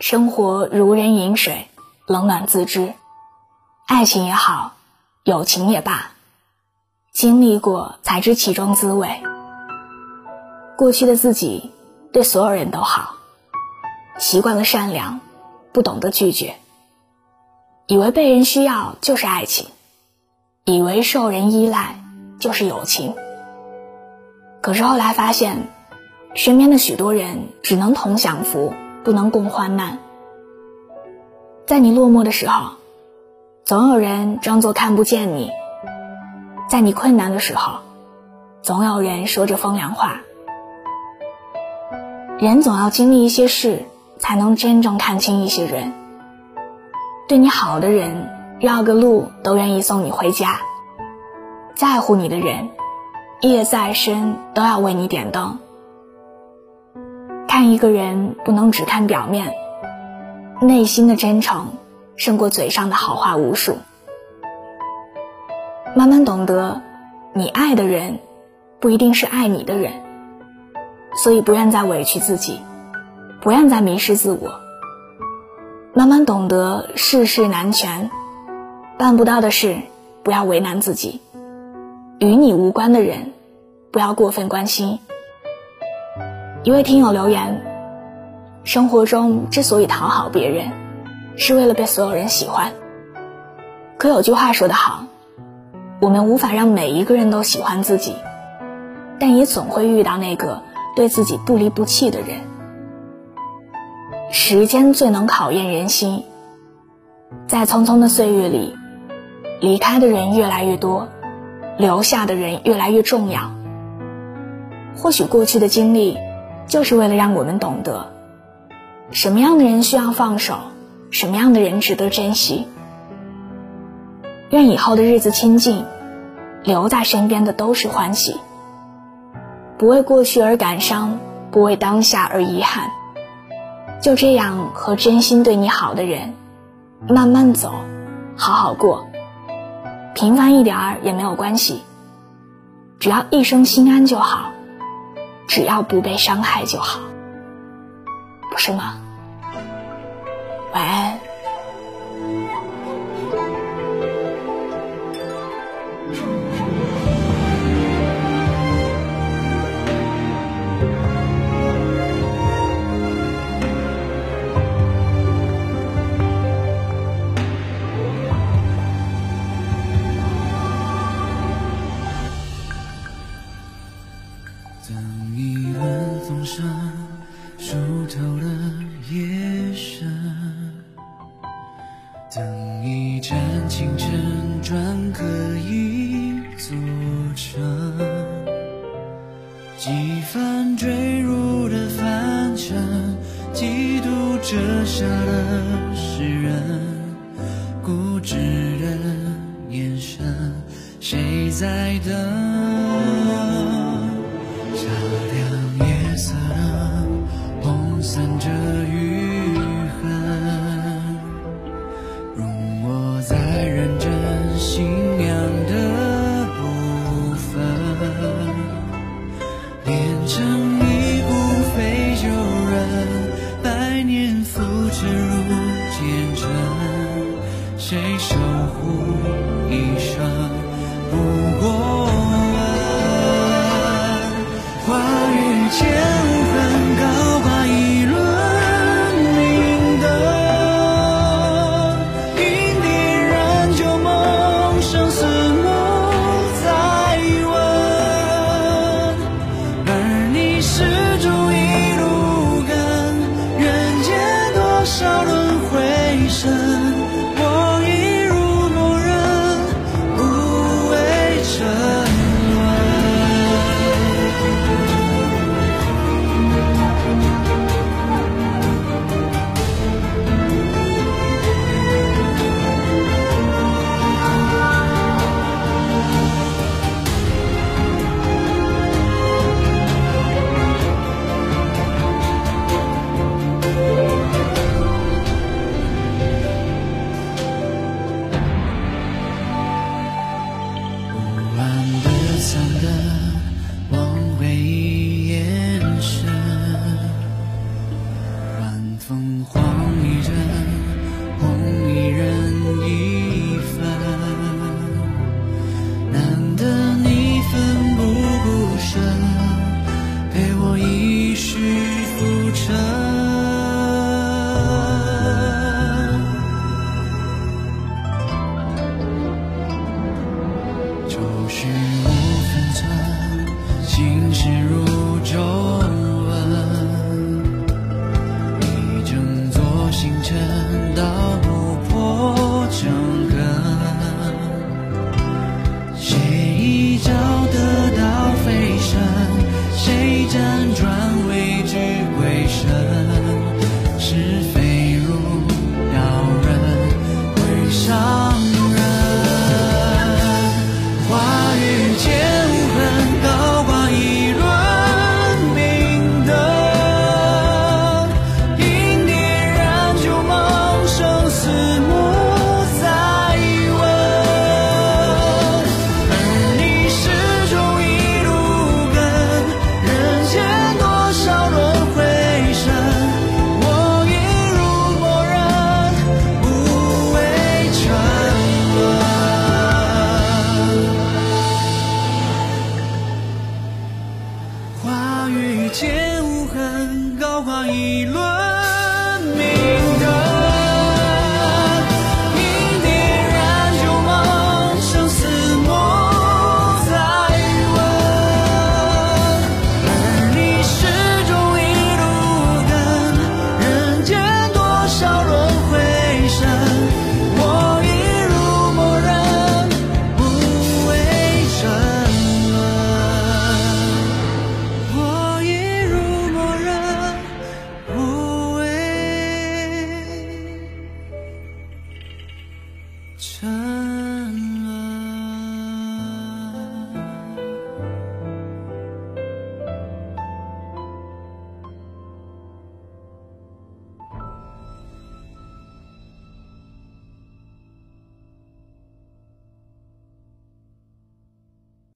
生活如人饮水，冷暖自知。爱情也好，友情也罢，经历过才知其中滋味。过去的自己对所有人都好，习惯了善良，不懂得拒绝，以为被人需要就是爱情，以为受人依赖就是友情。可是后来发现，身边的许多人只能同享福，不能共患难。在你落寞的时候。总有人装作看不见你，在你困难的时候，总有人说着风凉话。人总要经历一些事，才能真正看清一些人。对你好的人，绕个路都愿意送你回家；在乎你的人，夜再深都要为你点灯。看一个人，不能只看表面，内心的真诚。胜过嘴上的好话无数。慢慢懂得，你爱的人，不一定是爱你的人。所以不愿再委屈自己，不愿再迷失自我。慢慢懂得世事难全，办不到的事，不要为难自己。与你无关的人，不要过分关心。一位听友留言：生活中之所以讨好别人。是为了被所有人喜欢。可有句话说得好，我们无法让每一个人都喜欢自己，但也总会遇到那个对自己不离不弃的人。时间最能考验人心，在匆匆的岁月里，离开的人越来越多，留下的人越来越重要。或许过去的经历，就是为了让我们懂得，什么样的人需要放手。什么样的人值得珍惜？愿以后的日子清静，留在身边的都是欢喜。不为过去而感伤，不为当下而遗憾。就这样和真心对你好的人慢慢走，好好过。平凡一点儿也没有关系，只要一生心安就好，只要不被伤害就好，不是吗？晚安。透了夜深。等一盏清晨转可以组成几番坠入的凡尘，几度折下的诗人，固执的眼神，谁在等？连成一部非旧人百年浮沉如见尘谁说淡的往回忆延伸，晚风晃一阵，红衣人一分，难得你奋不顾身，陪我一世浮沉，就是我。痕，高挂一轮。